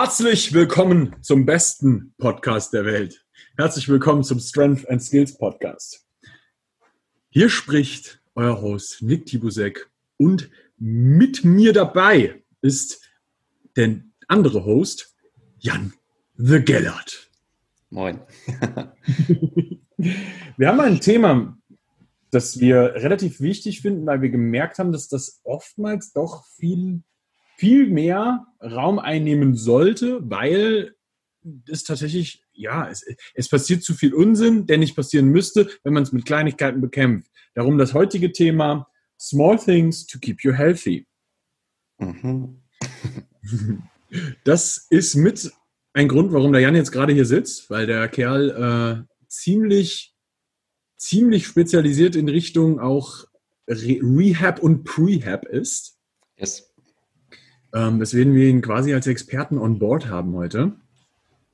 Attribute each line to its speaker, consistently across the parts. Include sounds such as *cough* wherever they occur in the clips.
Speaker 1: Herzlich willkommen zum besten Podcast der Welt. Herzlich willkommen zum Strength and Skills Podcast. Hier spricht euer Host Nick Tibusek und mit mir dabei ist der andere Host Jan The Gellert.
Speaker 2: Moin. *laughs*
Speaker 1: wir haben ein Thema, das wir relativ wichtig finden, weil wir gemerkt haben, dass das oftmals doch viel viel mehr Raum einnehmen sollte, weil es tatsächlich, ja, es, es passiert zu viel Unsinn, der nicht passieren müsste, wenn man es mit Kleinigkeiten bekämpft. Darum das heutige Thema Small Things to Keep You Healthy. Mhm. *laughs* das ist mit ein Grund, warum der Jan jetzt gerade hier sitzt, weil der Kerl äh, ziemlich, ziemlich spezialisiert in Richtung auch Re Rehab und Prehab ist. Yes. Ähm, weswegen wir ihn quasi als Experten on board haben heute.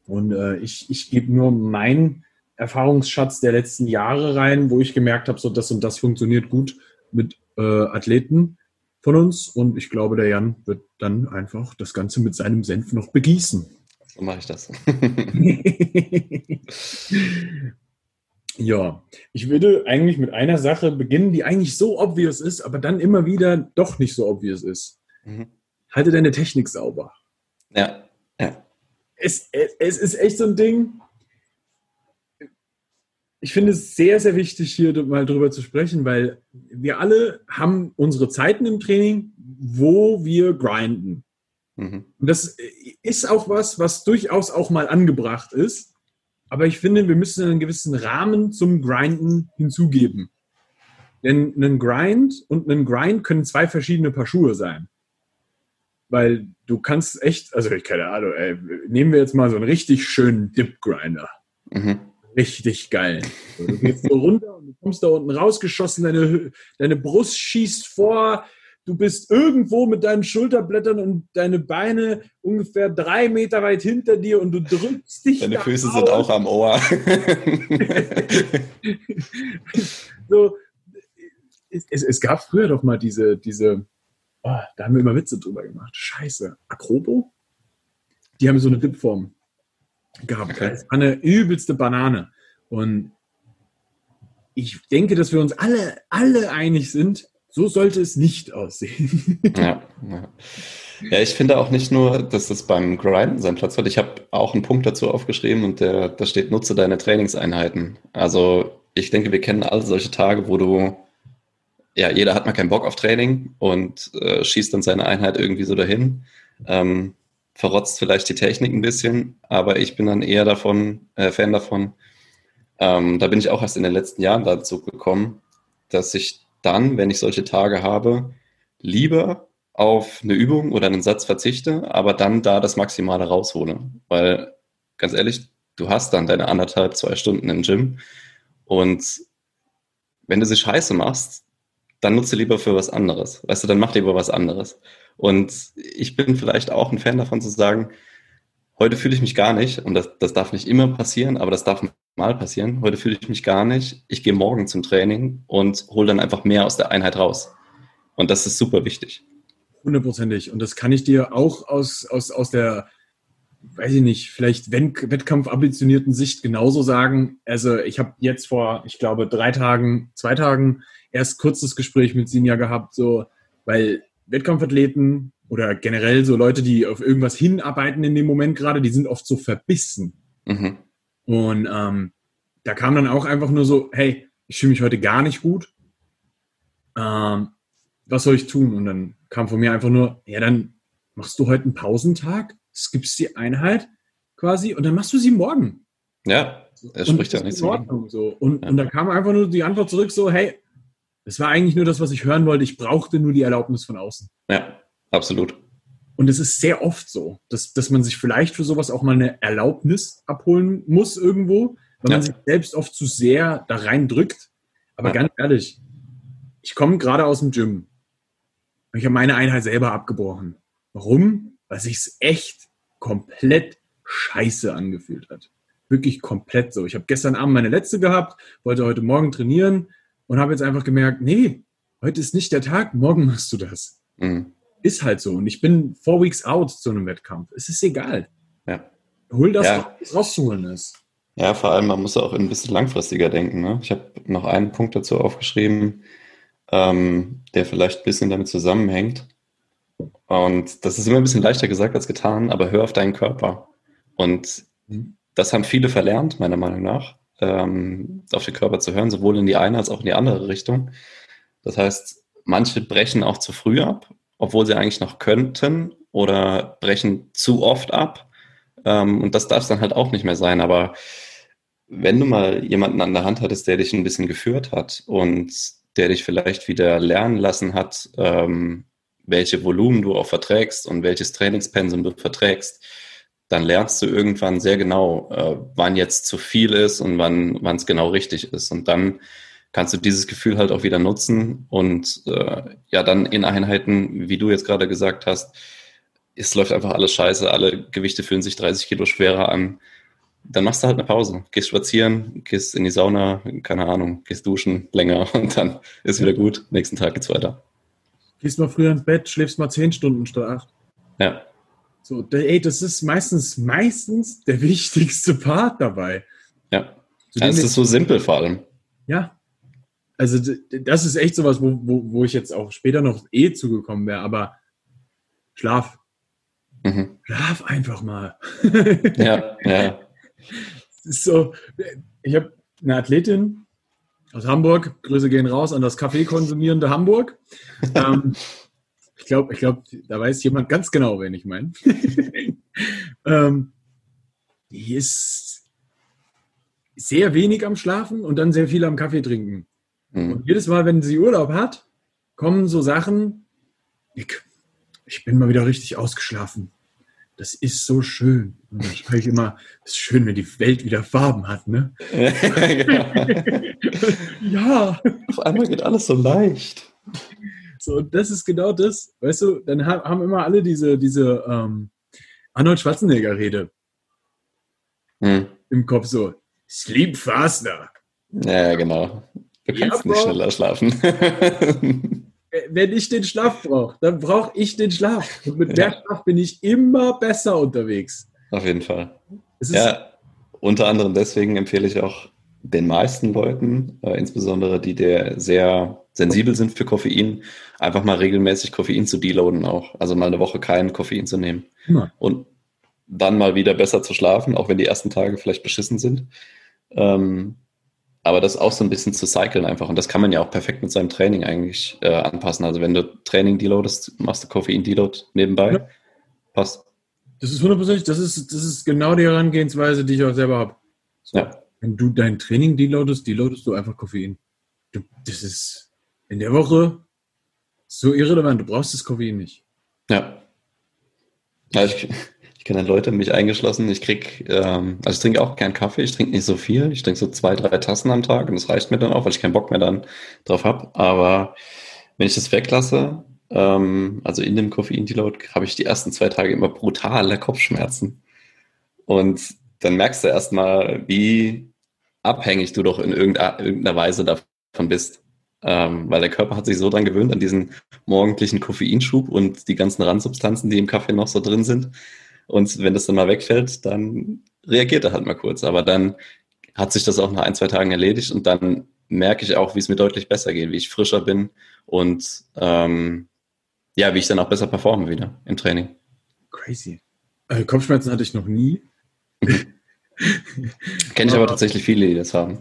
Speaker 1: Und äh, ich, ich gebe nur meinen Erfahrungsschatz der letzten Jahre rein, wo ich gemerkt habe, so das und das funktioniert gut mit äh, Athleten von uns. Und ich glaube, der Jan wird dann einfach das Ganze mit seinem Senf noch begießen.
Speaker 2: So mache ich das. *laughs*
Speaker 1: ja, ich würde eigentlich mit einer Sache beginnen, die eigentlich so obvious ist, aber dann immer wieder doch nicht so obvious ist. Mhm halte deine Technik sauber.
Speaker 2: Ja, ja.
Speaker 1: Es, es ist echt so ein Ding. Ich finde es sehr, sehr wichtig, hier mal drüber zu sprechen, weil wir alle haben unsere Zeiten im Training, wo wir grinden. Mhm. Und das ist auch was, was durchaus auch mal angebracht ist. Aber ich finde, wir müssen einen gewissen Rahmen zum Grinden hinzugeben. Denn ein Grind und ein Grind können zwei verschiedene Paar Schuhe sein. Weil du kannst echt, also ich keine Ahnung, ey, nehmen wir jetzt mal so einen richtig schönen Dip-Grinder. Mhm. Richtig geil. So, du gehst so runter und du kommst da unten rausgeschossen, deine, deine Brust schießt vor, du bist irgendwo mit deinen Schulterblättern und deine Beine ungefähr drei Meter weit hinter dir und du drückst dich.
Speaker 2: Deine Füße aus. sind auch am Ohr. *laughs*
Speaker 1: so, es, es, gab früher doch mal diese, diese Oh, da haben wir immer Witze drüber gemacht. Scheiße. Akrobo? Die haben so eine Dipform gehabt. Okay. Das war eine übelste Banane. Und ich denke, dass wir uns alle, alle einig sind, so sollte es nicht aussehen. *laughs*
Speaker 2: Ja, ja. ja, ich finde auch nicht nur, dass das beim Grinden seinen Platz hat. Ich habe auch einen Punkt dazu aufgeschrieben und der, da steht, nutze deine Trainingseinheiten. Also ich denke, wir kennen alle solche Tage, wo du ja, jeder hat mal keinen Bock auf Training und äh, schießt dann seine Einheit irgendwie so dahin. Ähm, verrotzt vielleicht die Technik ein bisschen, aber ich bin dann eher davon, äh, Fan davon. Ähm, da bin ich auch erst in den letzten Jahren dazu gekommen, dass ich dann, wenn ich solche Tage habe, lieber auf eine Übung oder einen Satz verzichte, aber dann da das Maximale raushole. Weil, ganz ehrlich, du hast dann deine anderthalb, zwei Stunden im Gym und wenn du sie scheiße machst, dann nutze lieber für was anderes. Weißt du, dann mach lieber was anderes. Und ich bin vielleicht auch ein Fan davon zu sagen, heute fühle ich mich gar nicht, und das, das darf nicht immer passieren, aber das darf mal passieren. Heute fühle ich mich gar nicht. Ich gehe morgen zum Training und hole dann einfach mehr aus der Einheit raus. Und das ist super wichtig.
Speaker 1: Hundertprozentig. Und das kann ich dir auch aus, aus, aus der, weiß ich nicht, vielleicht Wettkampf-ambitionierten Sicht genauso sagen. Also ich habe jetzt vor, ich glaube, drei Tagen, zwei Tagen erst kurzes Gespräch mit Sinja gehabt, so, weil Wettkampfathleten oder generell so Leute, die auf irgendwas hinarbeiten in dem Moment gerade, die sind oft so verbissen. Mhm. Und ähm, da kam dann auch einfach nur so, hey, ich fühle mich heute gar nicht gut. Ähm, was soll ich tun? Und dann kam von mir einfach nur, ja, dann machst du heute einen Pausentag, skippst die Einheit quasi und dann machst du sie morgen.
Speaker 2: Ja, er spricht ja nichts.
Speaker 1: So. Und, ja. und da kam einfach nur die Antwort zurück, so, hey, es war eigentlich nur das, was ich hören wollte. Ich brauchte nur die Erlaubnis von außen.
Speaker 2: Ja, absolut.
Speaker 1: Und es ist sehr oft so, dass, dass man sich vielleicht für sowas auch mal eine Erlaubnis abholen muss irgendwo, weil ja. man sich selbst oft zu sehr da rein drückt. Aber ja. ganz ehrlich, ich komme gerade aus dem Gym. Ich habe meine Einheit selber abgebrochen. Warum? Weil sich's echt komplett scheiße angefühlt hat. Wirklich komplett so. Ich habe gestern Abend meine letzte gehabt, wollte heute Morgen trainieren, und habe jetzt einfach gemerkt, nee, heute ist nicht der Tag, morgen machst du das. Mhm. Ist halt so. Und ich bin four weeks out zu einem Wettkampf. Es ist egal. Ja. Hol das, ja. was rauszuholen ist.
Speaker 2: Ja, vor allem, man muss auch ein bisschen langfristiger denken. Ne? Ich habe noch einen Punkt dazu aufgeschrieben, ähm, der vielleicht ein bisschen damit zusammenhängt. Und das ist immer ein bisschen leichter gesagt als getan, aber hör auf deinen Körper. Und mhm. das haben viele verlernt, meiner Meinung nach, ähm, auf den Körper zu hören, sowohl in die eine als auch in die andere Richtung. Das heißt, manche brechen auch zu früh ab, obwohl sie eigentlich noch könnten oder brechen zu oft ab. Ähm, und das darf es dann halt auch nicht mehr sein. Aber wenn du mal jemanden an der Hand hattest, der dich ein bisschen geführt hat und der dich vielleicht wieder lernen lassen hat, ähm, welche Volumen du auch verträgst und welches Trainingspensum du verträgst, dann lernst du irgendwann sehr genau, äh, wann jetzt zu viel ist und wann wann es genau richtig ist. Und dann kannst du dieses Gefühl halt auch wieder nutzen und äh, ja dann in Einheiten, wie du jetzt gerade gesagt hast, es läuft einfach alles scheiße, alle Gewichte fühlen sich 30 Kilo schwerer an. Dann machst du halt eine Pause, gehst spazieren, gehst in die Sauna, keine Ahnung, gehst duschen länger *laughs* und dann ist wieder gut. Nächsten Tag geht's weiter.
Speaker 1: Gehst mal früher ins Bett, schläfst mal zehn Stunden statt acht.
Speaker 2: Ja.
Speaker 1: So, ey, das ist meistens, meistens der *laughs* wichtigste Part dabei.
Speaker 2: Ja. ja es ist so simpel vor allem.
Speaker 1: Ja. Also, das ist echt sowas, wo, wo, wo ich jetzt auch später noch eh zugekommen wäre, aber Schlaf. Mhm. Schlaf einfach mal. *laughs*
Speaker 2: ja, ja. *laughs*
Speaker 1: So, ich habe eine Athletin, aus Hamburg. Grüße gehen raus an das Kaffee konsumierende Hamburg. ähm, ich glaube, ich glaub, da weiß jemand ganz genau, wen ich meine. *laughs* ähm, die ist sehr wenig am Schlafen und dann sehr viel am Kaffee trinken. Mhm. Und jedes Mal, wenn sie Urlaub hat, kommen so Sachen, Nick, ich bin mal wieder richtig ausgeschlafen das ist so schön. Und dann ich immer, es ist schön, wenn die Welt wieder Farben hat, ne? *laughs* *laughs*
Speaker 2: ja. Auf einmal geht alles so leicht.
Speaker 1: So, das ist genau das. Weißt du, dann haben immer alle diese, diese ähm, Arnold Schwarzenegger-Rede hm. im Kopf so. Sleep faster.
Speaker 2: Ja, genau. Du kannst ja, nicht schneller schlafen. *laughs*
Speaker 1: wenn ich den Schlaf brauche, dann brauche ich den Schlaf. Und mit mehr Schlaf bin ich immer besser unterwegs.
Speaker 2: Auf jeden Fall. ja, unter anderem deswegen empfehle ich auch den meisten Leuten, äh, insbesondere die, der sehr sensibel sind für Koffein, einfach mal regelmäßig Koffein zu deloaden auch. Also mal eine Woche kein Koffein zu nehmen. Ja. Und dann mal wieder besser zu schlafen, auch wenn die ersten Tage vielleicht beschissen sind. Ähm, aber das auch so ein bisschen zu cyclen einfach. Und das kann man ja auch perfekt mit seinem Training eigentlich äh, anpassen. Also wenn du Training deloadest, machst du Koffein-Deload nebenbei. Ja. Passt.
Speaker 1: Das ist hundertprozentig, das ist, das ist genau die Herangehensweise, die ich auch selber habe. So, ja. Wenn du dein Training deloadest, deloadest du einfach Koffein. Du, das ist in der Woche so irrelevant. Du brauchst das Koffein nicht.
Speaker 2: Ja. ja ich, *laughs* ich kenne Leute, mich eingeschlossen, ich krieg, ähm, also ich trinke auch keinen Kaffee, ich trinke nicht so viel, ich trinke so zwei, drei Tassen am Tag und das reicht mir dann auch, weil ich keinen Bock mehr dann drauf habe. Aber wenn ich das weglasse, ähm, also in dem Koffein-Deload, habe ich die ersten zwei Tage immer brutale Kopfschmerzen. Und dann merkst du erstmal, wie abhängig du doch in irgendeiner Weise davon bist. Ähm, weil der Körper hat sich so dran gewöhnt an diesen morgendlichen Koffeinschub und die ganzen Randsubstanzen, die im Kaffee noch so drin sind, und wenn das dann mal wegfällt, dann reagiert er halt mal kurz. Aber dann hat sich das auch nach ein, zwei Tagen erledigt und dann merke ich auch, wie es mir deutlich besser geht, wie ich frischer bin und ähm, ja, wie ich dann auch besser performe wieder im Training.
Speaker 1: Crazy. Äh, Kopfschmerzen hatte ich noch nie. *laughs*
Speaker 2: Kenne ich aber tatsächlich viele, die das haben.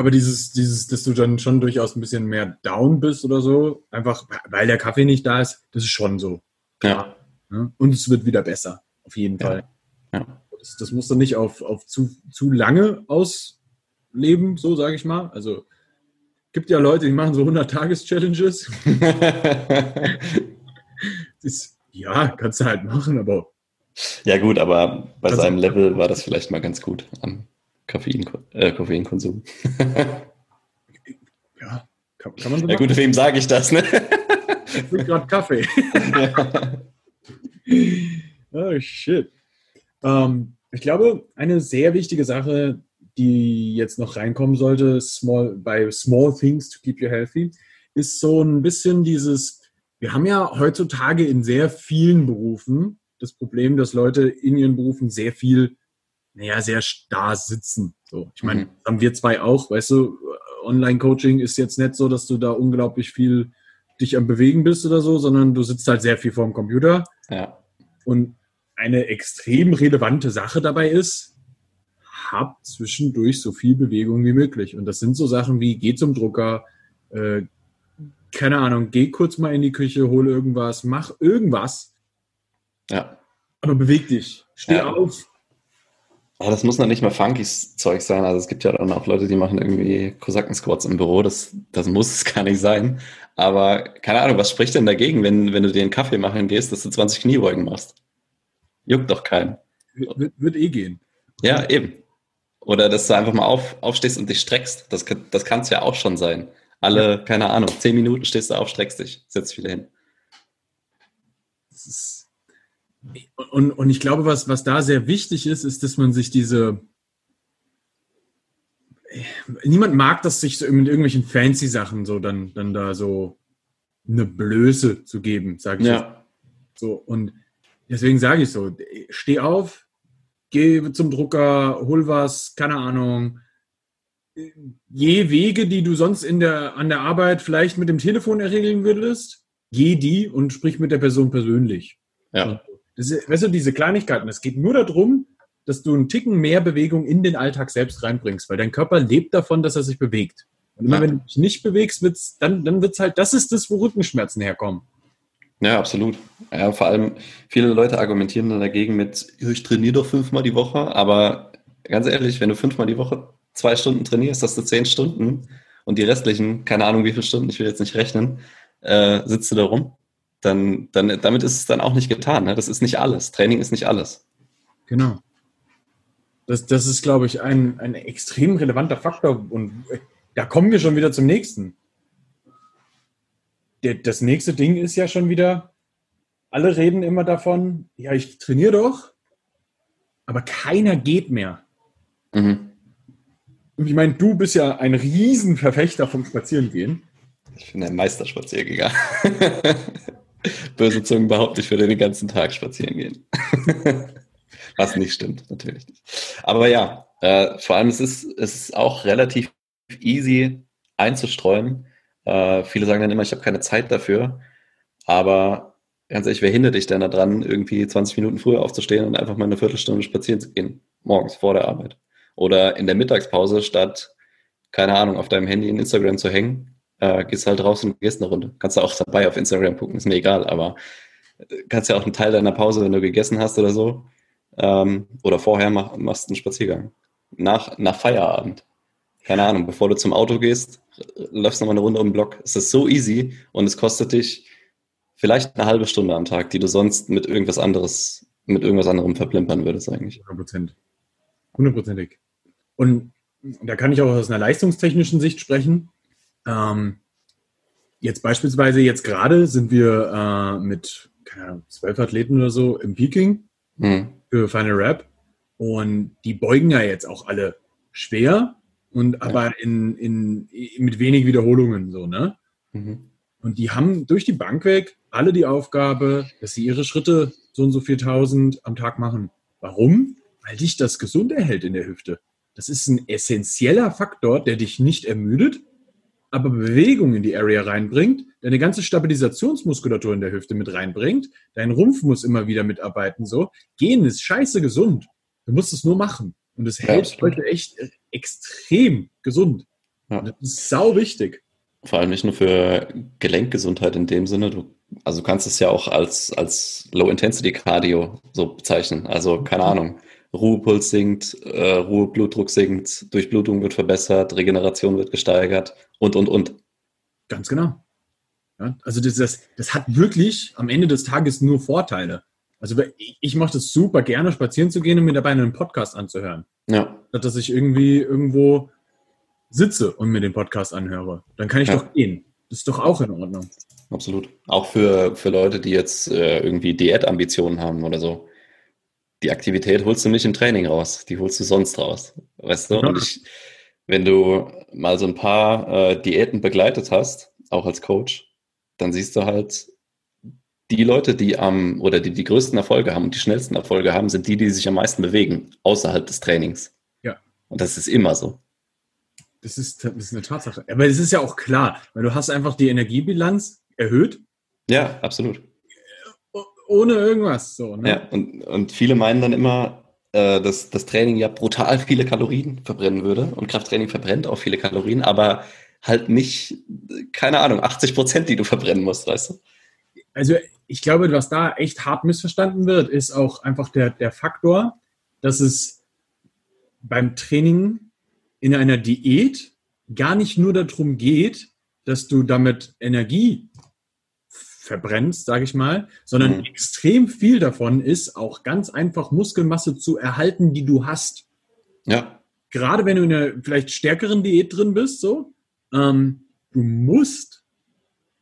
Speaker 1: Aber dieses, dieses, dass du dann schon durchaus ein bisschen mehr down bist oder so, einfach weil der Kaffee nicht da ist, das ist schon so.
Speaker 2: Ja.
Speaker 1: ja. Und es wird wieder besser. Auf jeden ja. Fall. Ja. Das, das muss dann nicht auf, auf zu, zu lange ausleben, so sage ich mal. Also gibt ja Leute, die machen so 100-Tages-Challenges. *laughs* ja, kannst du halt machen, aber.
Speaker 2: Ja, gut, aber bei seinem Level war das vielleicht mal ganz gut Koffein, äh, Koffeinkonsum.
Speaker 1: ja, kann, kann man
Speaker 2: so Ja, gut, wem sage ich das, ne?
Speaker 1: Ich trinke gerade Kaffee. *laughs* Oh, shit. Ähm, ich glaube, eine sehr wichtige Sache, die jetzt noch reinkommen sollte, small, bei Small Things to Keep You Healthy, ist so ein bisschen dieses, wir haben ja heutzutage in sehr vielen Berufen das Problem, dass Leute in ihren Berufen sehr viel, naja, sehr starr sitzen. So, ich meine, mhm. haben wir zwei auch, weißt du, Online-Coaching ist jetzt nicht so, dass du da unglaublich viel dich am Bewegen bist oder so, sondern du sitzt halt sehr viel vor dem Computer.
Speaker 2: Ja.
Speaker 1: Und eine extrem relevante Sache dabei ist, hab zwischendurch so viel Bewegung wie möglich. Und das sind so Sachen wie, geh zum Drucker, äh, keine Ahnung, geh kurz mal in die Küche, hol irgendwas, mach irgendwas.
Speaker 2: Ja.
Speaker 1: Aber beweg dich. Steh ja. auf.
Speaker 2: Aber das muss noch nicht mal funky Zeug sein. Also es gibt ja dann auch Leute, die machen irgendwie Kosaken-Squats im Büro. Das, das muss es *laughs* gar nicht sein. Aber keine Ahnung, was spricht denn dagegen, wenn, wenn du dir einen Kaffee machen gehst, dass du 20 Kniebeugen machst? Juckt doch keinen.
Speaker 1: Wird, wird eh gehen.
Speaker 2: Ja, eben. Oder dass du einfach mal auf, aufstehst und dich streckst. Das, das kann es ja auch schon sein. Alle, ja. keine Ahnung, zehn Minuten stehst du auf, streckst dich, setzt wieder hin.
Speaker 1: Ist, und, und ich glaube, was, was da sehr wichtig ist, ist, dass man sich diese. Niemand mag das, sich so mit irgendwelchen fancy Sachen so dann, dann da so eine Blöße zu geben, sage ich.
Speaker 2: Ja.
Speaker 1: So, und deswegen sage ich so: steh auf, geh zum Drucker, hol was, keine Ahnung, je Wege, die du sonst in der, an der Arbeit vielleicht mit dem Telefon erregeln würdest, geh die und sprich mit der Person persönlich.
Speaker 2: Ja.
Speaker 1: Das ist, weißt du, diese Kleinigkeiten, es geht nur darum, dass du einen Ticken mehr Bewegung in den Alltag selbst reinbringst, weil dein Körper lebt davon, dass er sich bewegt. Und immer ja. wenn du dich nicht bewegst, wird's, dann, dann wird's halt, das ist das, wo Rückenschmerzen herkommen.
Speaker 2: Ja, absolut. Ja, vor allem viele Leute argumentieren dann dagegen mit, ich trainiere doch fünfmal die Woche, aber ganz ehrlich, wenn du fünfmal die Woche zwei Stunden trainierst, hast du zehn Stunden und die restlichen, keine Ahnung wie viele Stunden, ich will jetzt nicht rechnen, äh, sitzt du da rum, dann, dann damit ist es dann auch nicht getan. Ne? Das ist nicht alles. Training ist nicht alles.
Speaker 1: Genau. Das, das ist, glaube ich, ein, ein extrem relevanter Faktor und da kommen wir schon wieder zum nächsten. Der, das nächste Ding ist ja schon wieder, alle reden immer davon, ja, ich trainiere doch, aber keiner geht mehr. Mhm ich meine, du bist ja ein Riesenverfechter vom Spazierengehen.
Speaker 2: Ich bin ein Meisterspaziergänger. *laughs* Böse Zungen behaupte, ich würde den ganzen Tag spazieren gehen. *laughs* Was nicht stimmt, natürlich nicht. Aber ja, äh, vor allem es ist es ist auch relativ easy einzustreuen. Äh, viele sagen dann immer, ich habe keine Zeit dafür. Aber ganz ehrlich, wer hindert dich denn daran, irgendwie 20 Minuten früher aufzustehen und einfach mal eine Viertelstunde spazieren zu gehen? Morgens vor der Arbeit. Oder in der Mittagspause statt, keine Ahnung, auf deinem Handy in Instagram zu hängen, äh, gehst halt raus und gehst eine Runde. Kannst du auch dabei auf Instagram gucken, ist mir egal, aber äh, kannst ja auch einen Teil deiner Pause, wenn du gegessen hast oder so, ähm, oder vorher mach, machst einen Spaziergang. Nach, nach Feierabend. Keine Ahnung, bevor du zum Auto gehst, läufst nochmal eine Runde um den Block. Es ist so easy und es kostet dich vielleicht eine halbe Stunde am Tag, die du sonst mit irgendwas anderes, mit irgendwas anderem verplimpern würdest eigentlich.
Speaker 1: 100 Prozent. Hundertprozentig. Und da kann ich auch aus einer leistungstechnischen Sicht sprechen. Ähm, jetzt beispielsweise, jetzt gerade sind wir äh, mit keine Ahnung, zwölf Athleten oder so im Peking mhm. für Final Rap. Und die beugen ja jetzt auch alle schwer und ja. aber in, in, mit wenig Wiederholungen so, ne? Mhm. Und die haben durch die Bank weg alle die Aufgabe, dass sie ihre Schritte so und so 4000 am Tag machen. Warum? Weil dich das gesund erhält in der Hüfte. Das ist ein essentieller Faktor, der dich nicht ermüdet, aber Bewegung in die Area reinbringt, deine ganze Stabilisationsmuskulatur in der Hüfte mit reinbringt, dein Rumpf muss immer wieder mitarbeiten, so. Gehen ist scheiße gesund. Du musst es nur machen. Und es hält ja, heute echt äh, extrem gesund. Ja. Das ist sau wichtig.
Speaker 2: Vor allem nicht nur für Gelenkgesundheit in dem Sinne, du, also du kannst es ja auch als, als Low-Intensity-Cardio so bezeichnen. Also keine Ahnung, Ruhepuls sinkt, äh, Ruheblutdruck sinkt, Durchblutung wird verbessert, Regeneration wird gesteigert und, und, und.
Speaker 1: Ganz genau. Ja, also das, das, das hat wirklich am Ende des Tages nur Vorteile. Also ich, ich mache das super gerne, spazieren zu gehen und mir dabei einen Podcast anzuhören.
Speaker 2: Ja.
Speaker 1: Statt dass ich irgendwie irgendwo sitze und mir den Podcast anhöre. Dann kann ich ja. doch gehen. Das ist doch auch in Ordnung.
Speaker 2: Absolut. Auch für, für Leute, die jetzt äh, irgendwie Diätambitionen haben oder so die Aktivität holst du nicht im Training raus, die holst du sonst raus. Weißt du? Ja. Und ich, wenn du mal so ein paar äh, Diäten begleitet hast, auch als Coach, dann siehst du halt, die Leute, die am oder die die größten Erfolge haben und die schnellsten Erfolge haben, sind die, die sich am meisten bewegen außerhalb des Trainings.
Speaker 1: Ja.
Speaker 2: Und das ist immer so.
Speaker 1: Das ist, das ist eine Tatsache. Aber es ist ja auch klar, weil du hast einfach die Energiebilanz erhöht.
Speaker 2: Ja, absolut.
Speaker 1: Ohne irgendwas. So,
Speaker 2: ne? Ja, und, und viele meinen dann immer, äh, dass das Training ja brutal viele Kalorien verbrennen würde. Und Krafttraining verbrennt auch viele Kalorien, aber halt nicht, keine Ahnung, 80 Prozent, die du verbrennen musst, weißt du?
Speaker 1: Also ich glaube, was da echt hart missverstanden wird, ist auch einfach der, der Faktor, dass es beim Training in einer Diät gar nicht nur darum geht, dass du damit Energie verbrennst, sage ich mal, sondern mhm. extrem viel davon ist auch ganz einfach Muskelmasse zu erhalten, die du hast.
Speaker 2: Ja.
Speaker 1: Gerade wenn du in einer vielleicht stärkeren Diät drin bist, so, ähm, du musst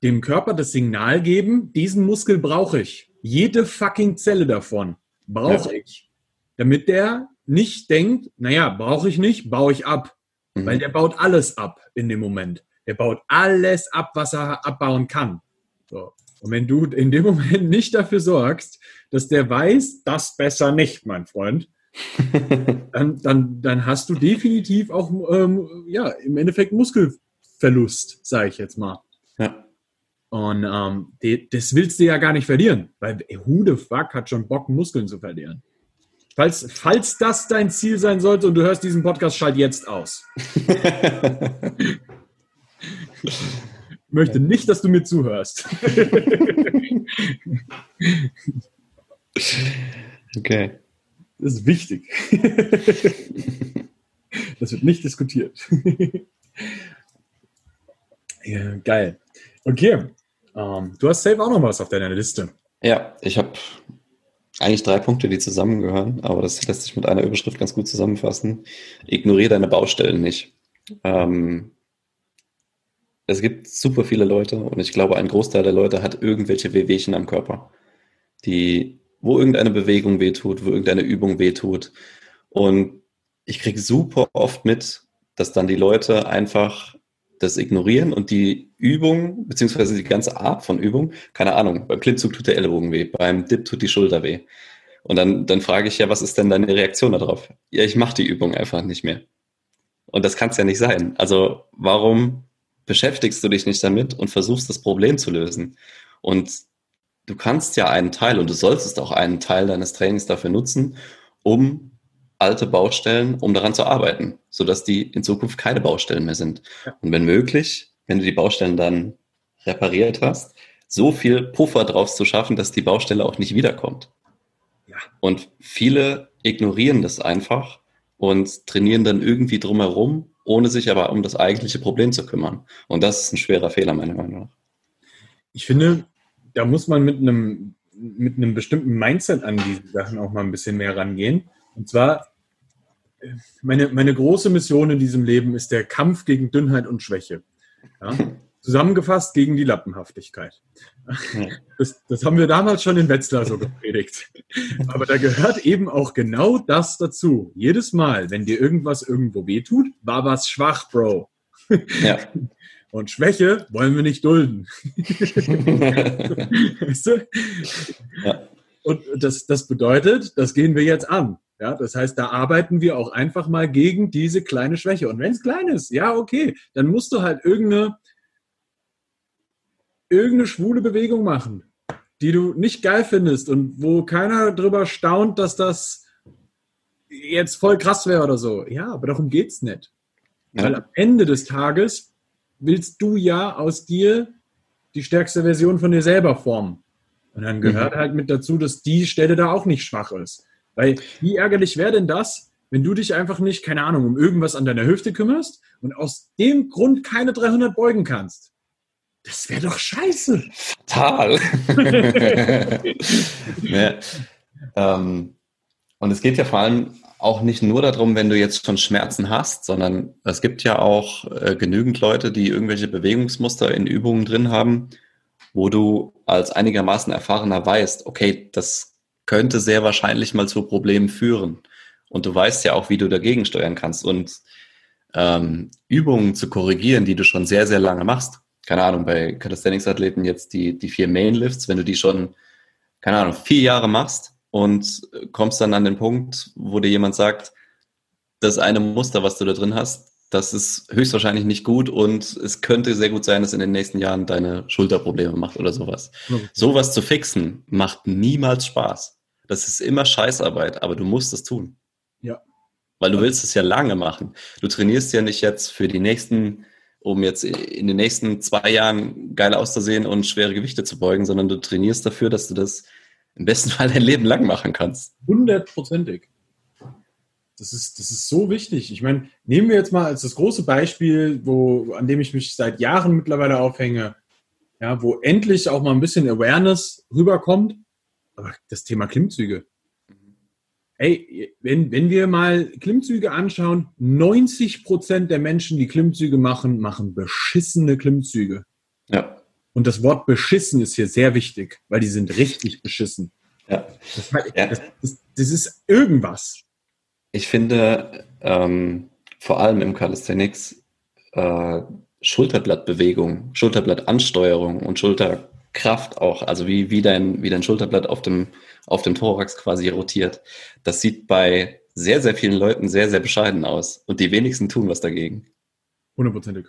Speaker 1: dem Körper das Signal geben, diesen Muskel brauche ich. Jede fucking Zelle davon brauche ja. ich. Damit der nicht denkt, naja, brauche ich nicht, baue ich ab. Mhm. Weil der baut alles ab in dem Moment. Der baut alles ab, was er abbauen kann. So. Und wenn du in dem Moment nicht dafür sorgst, dass der weiß, das besser nicht, mein Freund, *laughs* dann, dann, dann hast du definitiv auch ähm, ja, im Endeffekt Muskelverlust, sage ich jetzt mal.
Speaker 2: Ja.
Speaker 1: Und ähm, die, das willst du ja gar nicht verlieren, weil who the fuck hat schon Bock, Muskeln zu verlieren? Falls, falls das dein Ziel sein sollte und du hörst diesen Podcast, schalt jetzt aus. *laughs* möchte nicht, dass du mir zuhörst.
Speaker 2: okay.
Speaker 1: Das ist wichtig. Das wird nicht diskutiert. Ja, geil. Okay. Ähm, du hast safe auch noch was auf deiner Liste.
Speaker 2: Ja, ich habe eigentlich drei Punkte, die zusammengehören, aber das lässt sich mit einer Überschrift ganz gut zusammenfassen. Ignoriere deine Baustellen nicht. Ähm, es gibt super viele Leute und ich glaube, ein Großteil der Leute hat irgendwelche Wehwehchen am Körper, die, wo irgendeine Bewegung wehtut, wo irgendeine Übung wehtut. Und ich kriege super oft mit, dass dann die Leute einfach das ignorieren und die Übung, beziehungsweise die ganze Art von Übung, keine Ahnung, beim Klimmzug tut der Ellbogen weh, beim Dip tut die Schulter weh. Und dann, dann frage ich ja, was ist denn deine Reaktion darauf? Ja, ich mache die Übung einfach nicht mehr. Und das kann es ja nicht sein. Also warum beschäftigst du dich nicht damit und versuchst das Problem zu lösen. Und du kannst ja einen Teil und du solltest auch einen Teil deines Trainings dafür nutzen, um alte Baustellen, um daran zu arbeiten, sodass die in Zukunft keine Baustellen mehr sind. Und wenn möglich, wenn du die Baustellen dann repariert hast, so viel Puffer drauf zu schaffen, dass die Baustelle auch nicht wiederkommt. Ja. Und viele ignorieren das einfach und trainieren dann irgendwie drumherum ohne sich aber um das eigentliche Problem zu kümmern. Und das ist ein schwerer Fehler, meiner Meinung nach.
Speaker 1: Ich finde, da muss man mit einem, mit einem bestimmten Mindset an diese Sachen auch mal ein bisschen mehr rangehen. Und zwar, meine, meine große Mission in diesem Leben ist der Kampf gegen Dünnheit und Schwäche. Ja? *laughs* Zusammengefasst gegen die Lappenhaftigkeit. Das, das haben wir damals schon in Wetzlar so gepredigt. Aber da gehört eben auch genau das dazu. Jedes Mal, wenn dir irgendwas irgendwo wehtut, war was schwach, Bro.
Speaker 2: Ja.
Speaker 1: Und Schwäche wollen wir nicht dulden. *laughs* weißt du? Ja. Und das, das bedeutet, das gehen wir jetzt an. Ja, das heißt, da arbeiten wir auch einfach mal gegen diese kleine Schwäche. Und wenn es klein ist, ja, okay, dann musst du halt irgendeine irgendeine schwule Bewegung machen, die du nicht geil findest und wo keiner drüber staunt, dass das jetzt voll krass wäre oder so. Ja, aber darum geht's nicht. Ja. Weil am Ende des Tages willst du ja aus dir die stärkste Version von dir selber formen. Und dann gehört mhm. halt mit dazu, dass die Stelle da auch nicht schwach ist. Weil wie ärgerlich wäre denn das, wenn du dich einfach nicht, keine Ahnung, um irgendwas an deiner Hüfte kümmerst und aus dem Grund keine 300 beugen kannst? Das wäre doch scheiße.
Speaker 2: Fatal. *laughs* ja. ähm, und es geht ja vor allem auch nicht nur darum, wenn du jetzt schon Schmerzen hast, sondern es gibt ja auch äh, genügend Leute, die irgendwelche Bewegungsmuster in Übungen drin haben, wo du als einigermaßen erfahrener weißt, okay, das könnte sehr wahrscheinlich mal zu Problemen führen. Und du weißt ja auch, wie du dagegen steuern kannst. Und ähm, Übungen zu korrigieren, die du schon sehr, sehr lange machst, keine Ahnung, bei Calisthenics-Athleten jetzt die, die vier Main-Lifts, wenn du die schon, keine Ahnung, vier Jahre machst und kommst dann an den Punkt, wo dir jemand sagt, das eine Muster, was du da drin hast, das ist höchstwahrscheinlich nicht gut und es könnte sehr gut sein, dass in den nächsten Jahren deine Schulterprobleme macht oder sowas. Okay. Sowas zu fixen macht niemals Spaß. Das ist immer Scheißarbeit, aber du musst es tun.
Speaker 1: Ja.
Speaker 2: Weil du willst es ja lange machen. Du trainierst ja nicht jetzt für die nächsten, um jetzt in den nächsten zwei Jahren geil auszusehen und schwere Gewichte zu beugen, sondern du trainierst dafür, dass du das im besten *laughs* Fall dein Leben lang machen kannst.
Speaker 1: Hundertprozentig. Das ist, das ist so wichtig. Ich meine, nehmen wir jetzt mal als das große Beispiel, wo, an dem ich mich seit Jahren mittlerweile aufhänge, ja, wo endlich auch mal ein bisschen Awareness rüberkommt. Aber das Thema Klimmzüge. Ey, wenn, wenn wir mal Klimmzüge anschauen, 90 Prozent der Menschen, die Klimmzüge machen, machen beschissene Klimmzüge.
Speaker 2: Ja.
Speaker 1: Und das Wort beschissen ist hier sehr wichtig, weil die sind richtig beschissen.
Speaker 2: Ja.
Speaker 1: Das, das, das, das ist irgendwas.
Speaker 2: Ich finde ähm, vor allem im Calisthenics äh, Schulterblattbewegung, Schulterblattansteuerung und Schulterkraft auch, also wie, wie, dein, wie dein Schulterblatt auf dem, auf dem Thorax quasi rotiert. Das sieht bei sehr, sehr vielen Leuten sehr, sehr bescheiden aus. Und die wenigsten tun was dagegen.
Speaker 1: Hundertprozentig.